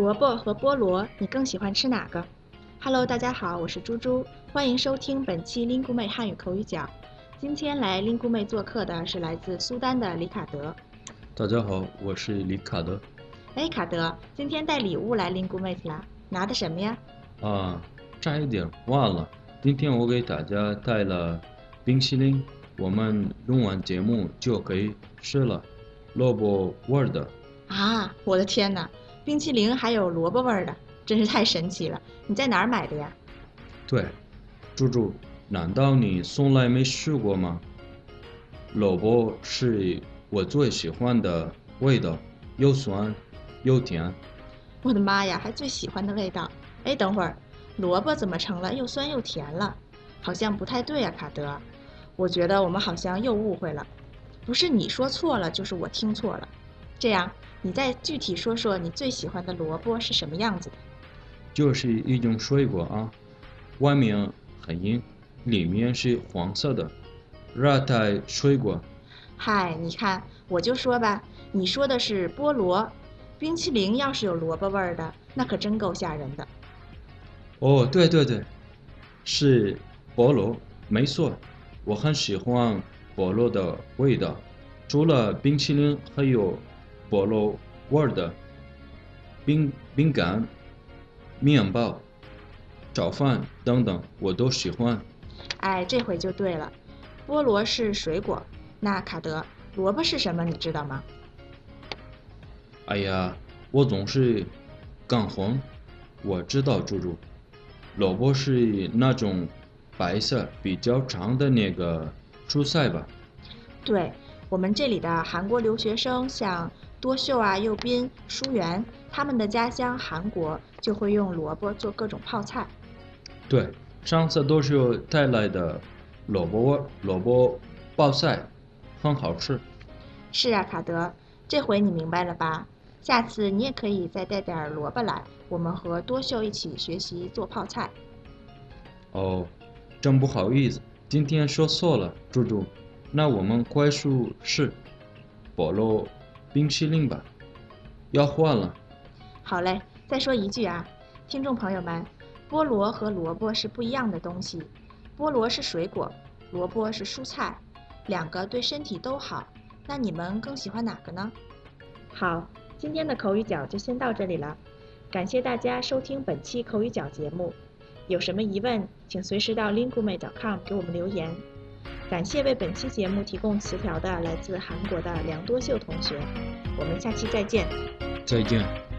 萝卜和菠萝，你更喜欢吃哪个？Hello，大家好，我是猪猪，欢迎收听本期 l i n g u 妹汉语口语角。今天来 l i n g u 妹做客的是来自苏丹的李卡德。大家好，我是李卡德。哎，卡德，今天带礼物来 l i n g u 妹啦？拿的什么呀？啊，差一点忘了，今天我给大家带了冰淇淋，我们录完节目就可以吃了，萝卜味的。啊，我的天哪！冰淇淋还有萝卜味儿的，真是太神奇了！你在哪儿买的呀？对，猪猪，难道你从来没试过吗？萝卜是我最喜欢的味道，又酸又甜。我的妈呀，还最喜欢的味道！哎，等会儿，萝卜怎么成了又酸又甜了？好像不太对啊，卡德。我觉得我们好像又误会了，不是你说错了，就是我听错了。这样。你再具体说说你最喜欢的萝卜是什么样子的？就是一种水果啊，外面很硬，里面是黄色的热带水果。嗨，你看，我就说吧，你说的是菠萝，冰淇淋要是有萝卜味儿的，那可真够吓人的。哦，对对对，是菠萝，没错，我很喜欢菠萝的味道，除了冰淇淋还有。菠萝味的饼饼干、面包、早饭等等，我都喜欢。哎，这回就对了。菠萝是水果，那卡德，萝卜是什么？你知道吗？哎呀，我总是干混。我知道，猪猪，萝卜是那种白色、比较长的那个蔬菜吧？对，我们这里的韩国留学生像。多秀啊，佑斌、舒媛，他们的家乡韩国就会用萝卜做各种泡菜。对，上次多秀带来的萝卜萝卜泡菜，很好吃。是啊，卡德，这回你明白了吧？下次你也可以再带点萝卜来，我们和多秀一起学习做泡菜。哦，真不好意思，今天说错了，猪猪。那我们快速试菠萝。冰淇淋吧，要换了。好嘞，再说一句啊，听众朋友们，菠萝和萝卜是不一样的东西，菠萝是水果，萝卜是蔬菜，两个对身体都好。那你们更喜欢哪个呢？好，今天的口语角就先到这里了，感谢大家收听本期口语角节目。有什么疑问，请随时到 linguemate.com 给我们留言。感谢为本期节目提供词条的来自韩国的梁多秀同学，我们下期再见。再见。